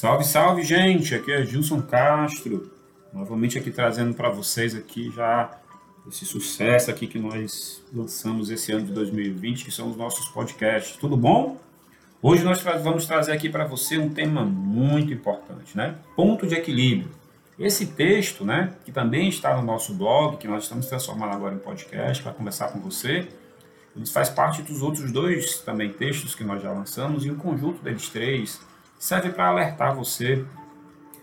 Salve, salve, gente! Aqui é Gilson Castro, novamente aqui trazendo para vocês aqui já esse sucesso aqui que nós lançamos esse ano de 2020, que são os nossos podcasts. Tudo bom? Hoje nós vamos trazer aqui para você um tema muito importante, né? Ponto de equilíbrio. Esse texto, né, que também está no nosso blog, que nós estamos transformando agora em podcast para conversar com você, ele faz parte dos outros dois também textos que nós já lançamos e o conjunto deles três serve para alertar você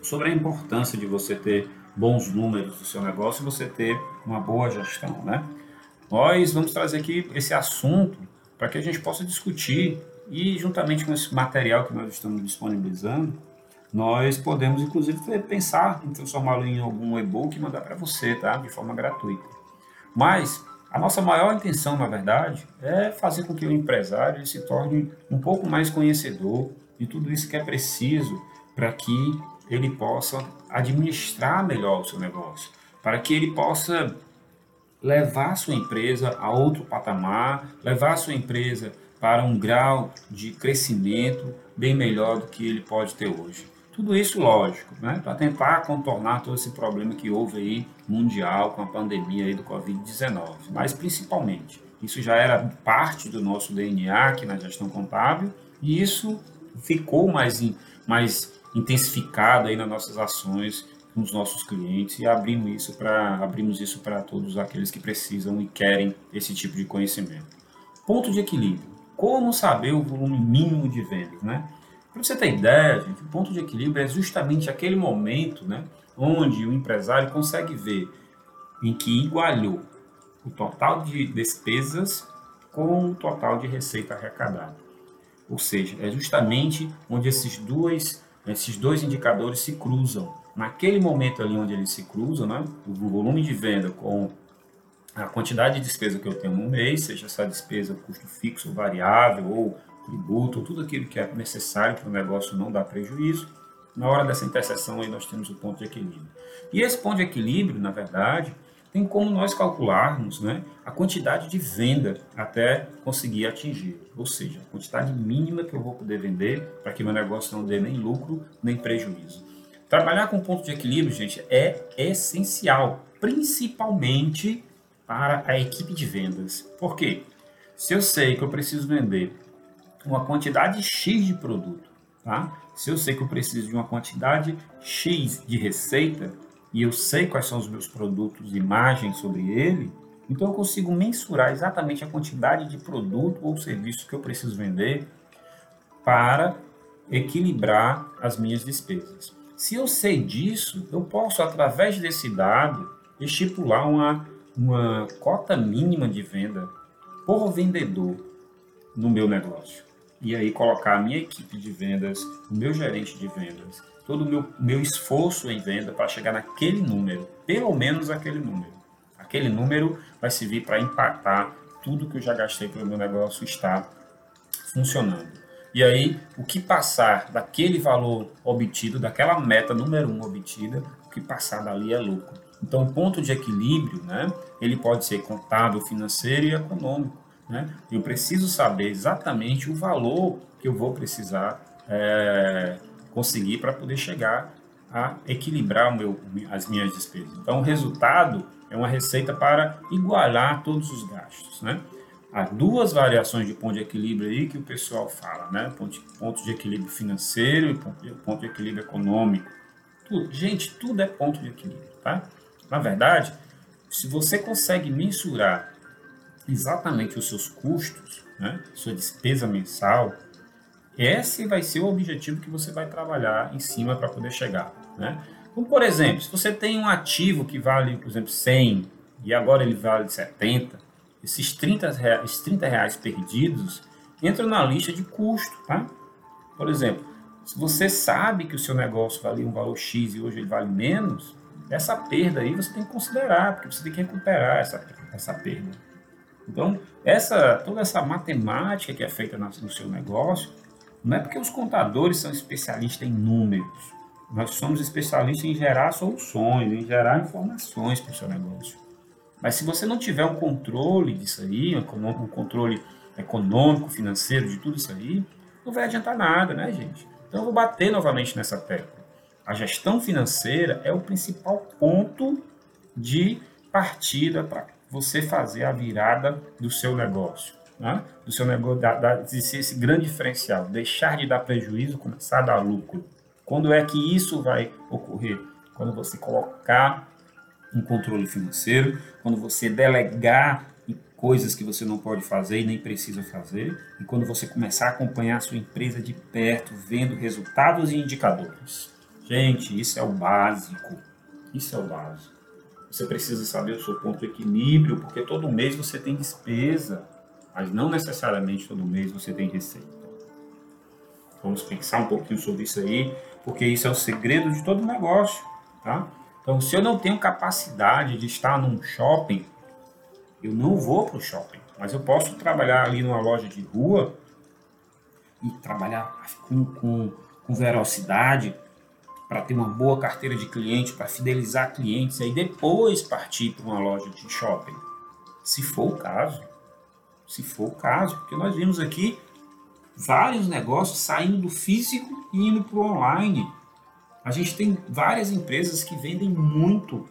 sobre a importância de você ter bons números do seu negócio e você ter uma boa gestão, né? Nós vamos trazer aqui esse assunto para que a gente possa discutir e juntamente com esse material que nós estamos disponibilizando, nós podemos inclusive pensar em transformá-lo em algum e-book e mandar para você, tá? De forma gratuita. Mas a nossa maior intenção, na verdade, é fazer com que o empresário se torne um pouco mais conhecedor de tudo isso que é preciso para que ele possa administrar melhor o seu negócio, para que ele possa levar a sua empresa a outro patamar, levar a sua empresa para um grau de crescimento bem melhor do que ele pode ter hoje. Tudo isso, lógico, né, para tentar contornar todo esse problema que houve aí mundial com a pandemia aí do Covid-19. Mas, principalmente, isso já era parte do nosso DNA aqui na gestão contábil e isso ficou mais, mais intensificado aí nas nossas ações com os nossos clientes e abrimos isso para abrimos isso para todos aqueles que precisam e querem esse tipo de conhecimento. Ponto de equilíbrio. Como saber o volume mínimo de vendas, né? Para você ter ideia, gente, o ponto de equilíbrio é justamente aquele momento, né, onde o empresário consegue ver em que igualou o total de despesas com o total de receita arrecadada. Ou seja, é justamente onde esses dois, esses dois indicadores se cruzam. Naquele momento ali onde eles se cruzam, né, o volume de venda com a quantidade de despesa que eu tenho no mês, seja essa despesa custo fixo, variável ou tributo, ou tudo aquilo que é necessário para o negócio não dar prejuízo, na hora dessa interseção aí nós temos o ponto de equilíbrio. E esse ponto de equilíbrio, na verdade, tem como nós calcularmos né, a quantidade de venda até conseguir atingir, ou seja, a quantidade mínima que eu vou poder vender para que meu negócio não dê nem lucro nem prejuízo. Trabalhar com ponto de equilíbrio, gente, é essencial, principalmente para a equipe de vendas. Por quê? Se eu sei que eu preciso vender uma quantidade X de produto, tá? Se eu sei que eu preciso de uma quantidade X de receita, e eu sei quais são os meus produtos margem sobre ele, então eu consigo mensurar exatamente a quantidade de produto ou serviço que eu preciso vender para equilibrar as minhas despesas. Se eu sei disso, eu posso, através desse dado, estipular uma, uma cota mínima de venda por vendedor no meu negócio. E aí colocar a minha equipe de vendas, o meu gerente de vendas, todo o meu, meu esforço em venda para chegar naquele número, pelo menos aquele número. Aquele número vai servir para impactar tudo que eu já gastei para o meu negócio estar funcionando. E aí, o que passar daquele valor obtido, daquela meta número um obtida, o que passar dali é lucro. Então, o ponto de equilíbrio, né, ele pode ser contábil, financeiro e econômico. Né? Eu preciso saber exatamente o valor que eu vou precisar é, conseguir para poder chegar a equilibrar meu, as minhas despesas. Então, o resultado é uma receita para igualar todos os gastos, né? Há duas variações de ponto de equilíbrio aí que o pessoal fala, né? Ponto, ponto de equilíbrio financeiro e ponto de, ponto de equilíbrio econômico. Tudo, gente, tudo é ponto de equilíbrio, tá? Na verdade, se você consegue mensurar exatamente os seus custos, né? Sua despesa mensal, esse vai ser o objetivo que você vai trabalhar em cima para poder chegar. Né? Como, por exemplo, se você tem um ativo que vale, por exemplo, 100 e agora ele vale 70, esses 30 reais, esses 30 reais perdidos entram na lista de custo. Tá? Por exemplo, se você sabe que o seu negócio valia um valor X e hoje ele vale menos, essa perda aí você tem que considerar, porque você tem que recuperar essa, essa perda. Então, essa, toda essa matemática que é feita no seu negócio, não é porque os contadores são especialistas em números. Nós somos especialistas em gerar soluções, em gerar informações para o seu negócio. Mas se você não tiver um controle disso aí, um controle econômico, financeiro, de tudo isso aí, não vai adiantar nada, né, gente? Então eu vou bater novamente nessa tecla. A gestão financeira é o principal ponto de partida para você fazer a virada do seu negócio. Né? Do seu negócio, da, da, esse grande diferencial, deixar de dar prejuízo, começar a dar lucro. Quando é que isso vai ocorrer? Quando você colocar um controle financeiro, quando você delegar coisas que você não pode fazer e nem precisa fazer, e quando você começar a acompanhar a sua empresa de perto, vendo resultados e indicadores. Gente, isso é o básico. Isso é o básico. Você precisa saber o seu ponto de equilíbrio, porque todo mês você tem despesa, mas não necessariamente todo mês você tem receita. Vamos pensar um pouquinho sobre isso aí, porque isso é o segredo de todo negócio, tá? Então, se eu não tenho capacidade de estar num shopping eu não vou para o shopping, mas eu posso trabalhar ali numa loja de rua e trabalhar com, com, com velocidade para ter uma boa carteira de cliente, para fidelizar clientes, e aí depois partir para uma loja de shopping. Se for o caso. Se for o caso, porque nós vimos aqui vários negócios saindo do físico e indo para o online. A gente tem várias empresas que vendem muito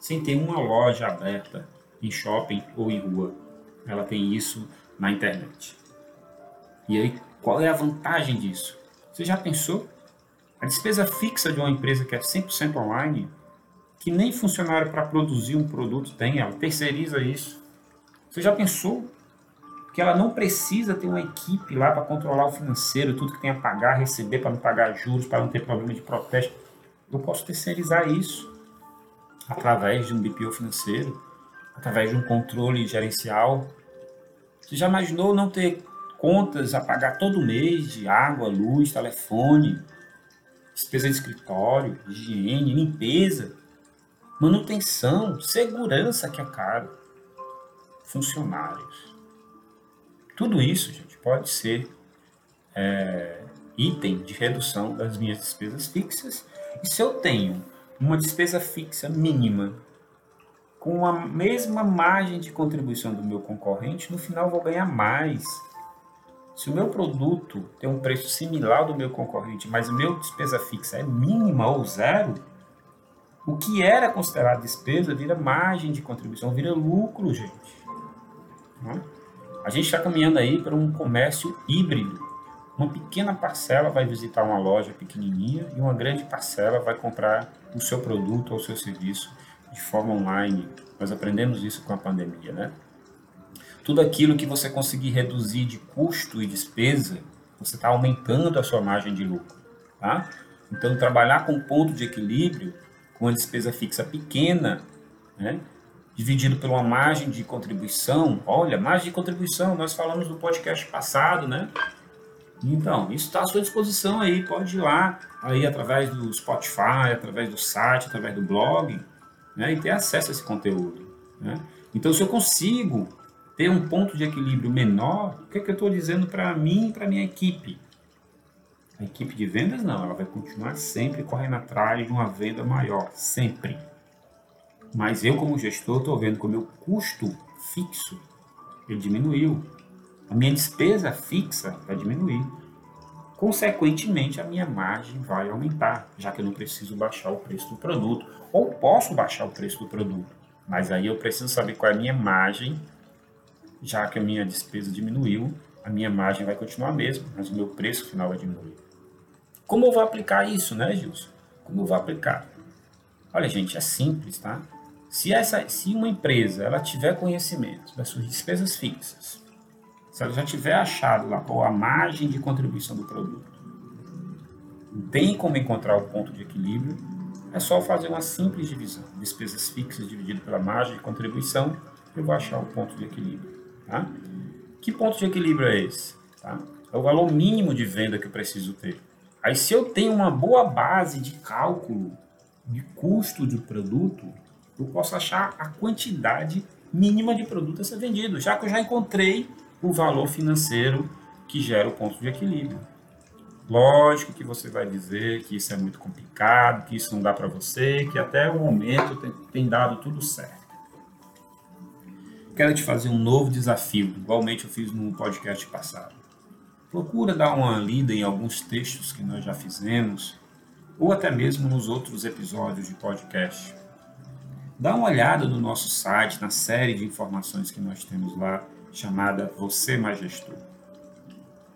sem ter uma loja aberta em shopping ou em rua. Ela tem isso na internet. E aí, qual é a vantagem disso? Você já pensou? A despesa fixa de uma empresa que é 100% online, que nem funcionário para produzir um produto tem, ela terceiriza isso. Você já pensou que ela não precisa ter uma equipe lá para controlar o financeiro, tudo que tem a pagar, receber para não pagar juros, para não ter problema de protesto? Eu posso terceirizar isso através de um BPO financeiro através de um controle gerencial. Você já imaginou não ter contas a pagar todo mês de água, luz, telefone, despesa de escritório, higiene, limpeza, manutenção, segurança que é caro, funcionários. Tudo isso, gente, pode ser é, item de redução das minhas despesas fixas. E se eu tenho uma despesa fixa mínima com a mesma margem de contribuição do meu concorrente, no final vou ganhar mais. Se o meu produto tem um preço similar ao do meu concorrente, mas o meu despesa fixa é mínima ou zero, o que era considerado despesa vira margem de contribuição, vira lucro, gente. Né? A gente está caminhando aí para um comércio híbrido. Uma pequena parcela vai visitar uma loja pequenininha e uma grande parcela vai comprar o seu produto ou o seu serviço de forma online. Nós aprendemos isso com a pandemia, né? Tudo aquilo que você conseguir reduzir de custo e despesa, você está aumentando a sua margem de lucro, tá? Então, trabalhar com ponto de equilíbrio, com a despesa fixa pequena, né? Dividido uma margem de contribuição. Olha, margem de contribuição, nós falamos no podcast passado, né? Então, isso está à sua disposição aí, pode ir lá, aí através do Spotify, através do site, através do blog, né, e ter acesso a esse conteúdo. Né? Então, se eu consigo ter um ponto de equilíbrio menor, o que, é que eu estou dizendo para mim e para minha equipe? A equipe de vendas não, ela vai continuar sempre correndo atrás de uma venda maior, sempre. Mas eu, como gestor, estou vendo que o meu custo fixo ele diminuiu. A minha despesa fixa vai diminuir. Consequentemente, a minha margem vai aumentar, já que eu não preciso baixar o preço do produto. Ou posso baixar o preço do produto, mas aí eu preciso saber qual é a minha margem, já que a minha despesa diminuiu, a minha margem vai continuar a mesma, mas o meu preço final vai diminuir. Como eu vou aplicar isso, né, Gilson? Como eu vou aplicar? Olha, gente, é simples, tá? Se, essa, se uma empresa ela tiver conhecimento das suas despesas fixas, se ela já tiver achado lá qual a margem de contribuição do produto, tem como encontrar o ponto de equilíbrio, é só fazer uma simples divisão. Despesas fixas dividido pela margem de contribuição, eu vou achar o ponto de equilíbrio. Tá? Que ponto de equilíbrio é esse? Tá? É o valor mínimo de venda que eu preciso ter. Aí, se eu tenho uma boa base de cálculo de custo de produto, eu posso achar a quantidade mínima de produto a ser vendido, já que eu já encontrei o valor financeiro que gera o ponto de equilíbrio. Lógico que você vai dizer que isso é muito complicado, que isso não dá para você, que até o momento tem, tem, dado tudo certo. Quero te fazer um novo desafio, igualmente eu fiz no podcast passado. procura dar uma lida em alguns textos que nós já fizemos, ou até mesmo nos outros episódios de podcast. Dá uma olhada no nosso site, na série de informações que nós temos lá, chamada Você Mais Gestor.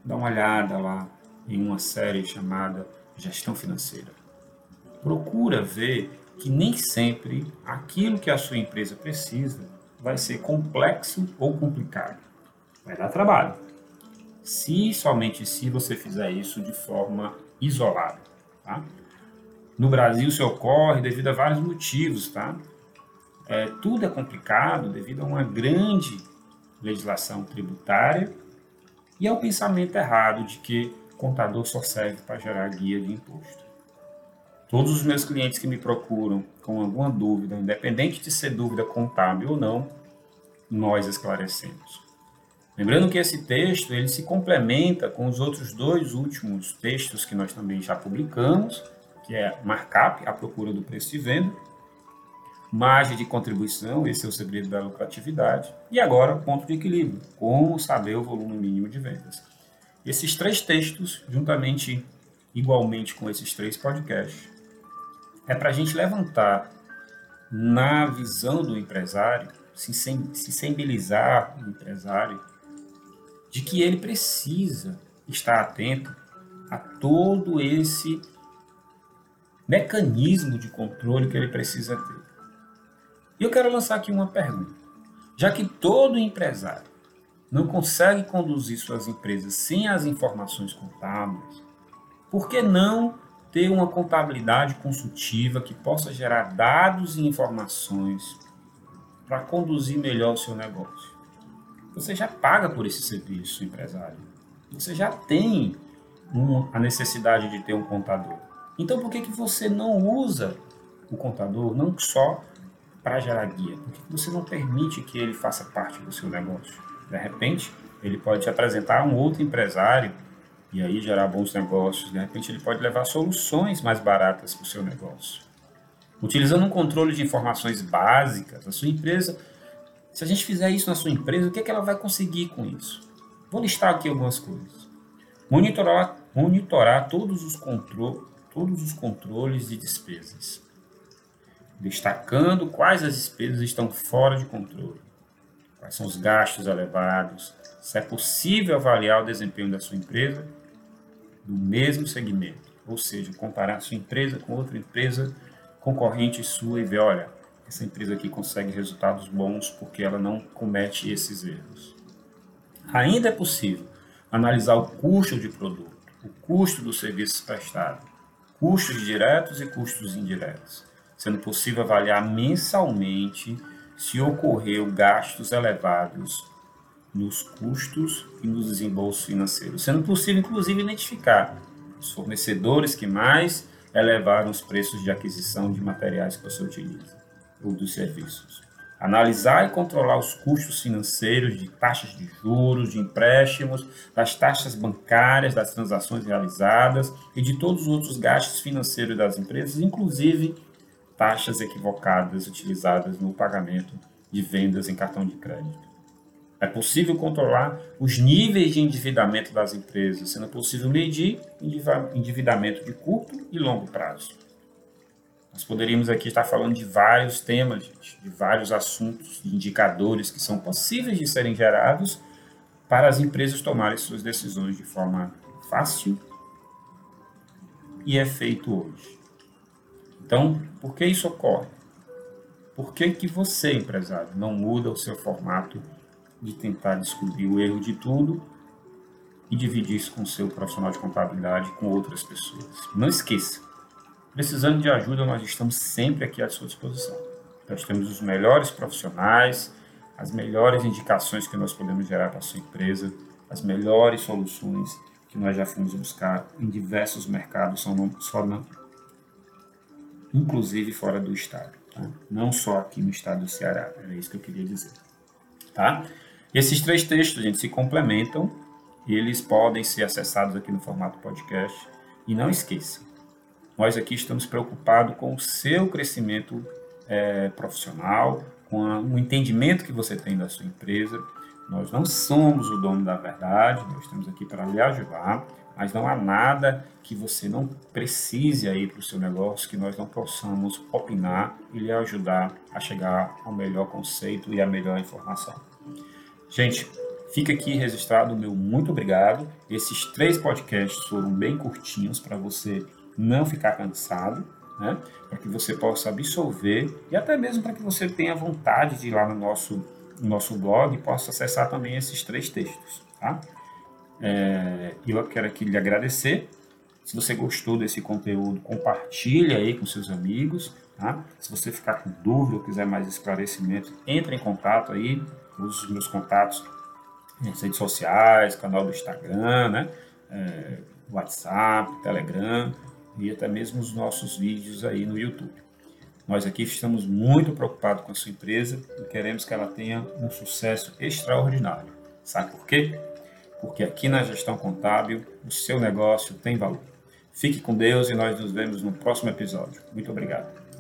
Dá uma olhada lá em uma série chamada Gestão Financeira. Procura ver que nem sempre aquilo que a sua empresa precisa vai ser complexo ou complicado. Vai dar trabalho. Se somente se você fizer isso de forma isolada, tá? No Brasil isso ocorre devido a vários motivos, tá? É, tudo é complicado devido a uma grande legislação tributária e ao pensamento errado de que contador só serve para gerar guia de imposto. Todos os meus clientes que me procuram com alguma dúvida, independente de ser dúvida contábil ou não, nós esclarecemos. Lembrando que esse texto ele se complementa com os outros dois últimos textos que nós também já publicamos, que é Markup, a procura do preço de venda, Margem de contribuição, esse é o segredo da lucratividade, e agora ponto de equilíbrio, como saber o volume mínimo de vendas. Esses três textos, juntamente, igualmente com esses três podcasts, é para a gente levantar na visão do empresário, se sensibilizar o empresário de que ele precisa estar atento a todo esse mecanismo de controle que ele precisa ter. E eu quero lançar aqui uma pergunta. Já que todo empresário não consegue conduzir suas empresas sem as informações contábeis, por que não ter uma contabilidade consultiva que possa gerar dados e informações para conduzir melhor o seu negócio. Você já paga por esse serviço, empresário. Você já tem a necessidade de ter um contador. Então, por que, que você não usa o contador não só para gerar guia? Por que você não permite que ele faça parte do seu negócio? De repente, ele pode te apresentar um outro empresário e aí gerar bons negócios. De repente, ele pode levar soluções mais baratas para o seu negócio. Utilizando um controle de informações básicas, a sua empresa, se a gente fizer isso na sua empresa, o que, é que ela vai conseguir com isso? Vou listar aqui algumas coisas. Monitorar, monitorar todos, os todos os controles de despesas, destacando quais as despesas estão fora de controle, quais são os gastos elevados, se é possível avaliar o desempenho da sua empresa do mesmo segmento, ou seja, comparar sua empresa com outra empresa concorrente sua e ver, olha, essa empresa aqui consegue resultados bons porque ela não comete esses erros. Ainda é possível analisar o custo de produto, o custo dos serviços prestados, custos diretos e custos indiretos, sendo possível avaliar mensalmente se ocorreu gastos elevados nos custos e nos desembolsos financeiros, sendo possível, inclusive, identificar os fornecedores que mais elevaram os preços de aquisição de materiais que você utiliza ou dos serviços. Analisar e controlar os custos financeiros de taxas de juros, de empréstimos, das taxas bancárias, das transações realizadas e de todos os outros gastos financeiros das empresas, inclusive taxas equivocadas utilizadas no pagamento de vendas em cartão de crédito. É possível controlar os níveis de endividamento das empresas, sendo possível medir endividamento de curto e longo prazo. Nós poderíamos aqui estar falando de vários temas, gente, de vários assuntos, de indicadores que são possíveis de serem gerados para as empresas tomarem suas decisões de forma fácil e é feito hoje. Então, por que isso ocorre? Por que, que você, empresário, não muda o seu formato de tentar descobrir o erro de tudo e dividir isso com o seu profissional de contabilidade com outras pessoas. Não esqueça, precisando de ajuda, nós estamos sempre aqui à sua disposição. Nós temos os melhores profissionais, as melhores indicações que nós podemos gerar para a sua empresa, as melhores soluções que nós já fomos buscar em diversos mercados, só não, inclusive fora do estado, tá? não só aqui no estado do Ceará, era isso que eu queria dizer. Tá? Esses três textos, gente, se complementam eles podem ser acessados aqui no formato podcast. E não esqueça, nós aqui estamos preocupados com o seu crescimento é, profissional, com a, o entendimento que você tem da sua empresa, Nós não somos o dono da verdade, nós estamos aqui para lhe ajudar, mas não há nada que você não precise aí para o seu negócio que nós não possamos opinar e lhe ajudar a chegar ao melhor conceito e à melhor informação. Gente, fica aqui registrado o meu muito obrigado. Esses três podcasts foram bem curtinhos para você não ficar cansado, né? Para que você possa absorver e até mesmo para que você tenha vontade de ir lá no nosso nosso blog e possa acessar também esses três textos. Tá? É, eu quero aqui lhe agradecer. Se você gostou desse conteúdo, compartilhe aí com seus amigos. Tá? Se você ficar com dúvida ou quiser mais esclarecimento, entre em contato aí. Use os meus contatos nas redes sociais, canal do Instagram, né? É, WhatsApp, Telegram e até mesmo os nossos vídeos aí no YouTube. Nós aqui estamos muito preocupados com a sua empresa e queremos que ela tenha um sucesso extraordinário. Sabe por quê? Porque aqui na gestão contábil o seu negócio tem valor. Fique com Deus e nós nos vemos no próximo episódio. Muito obrigado.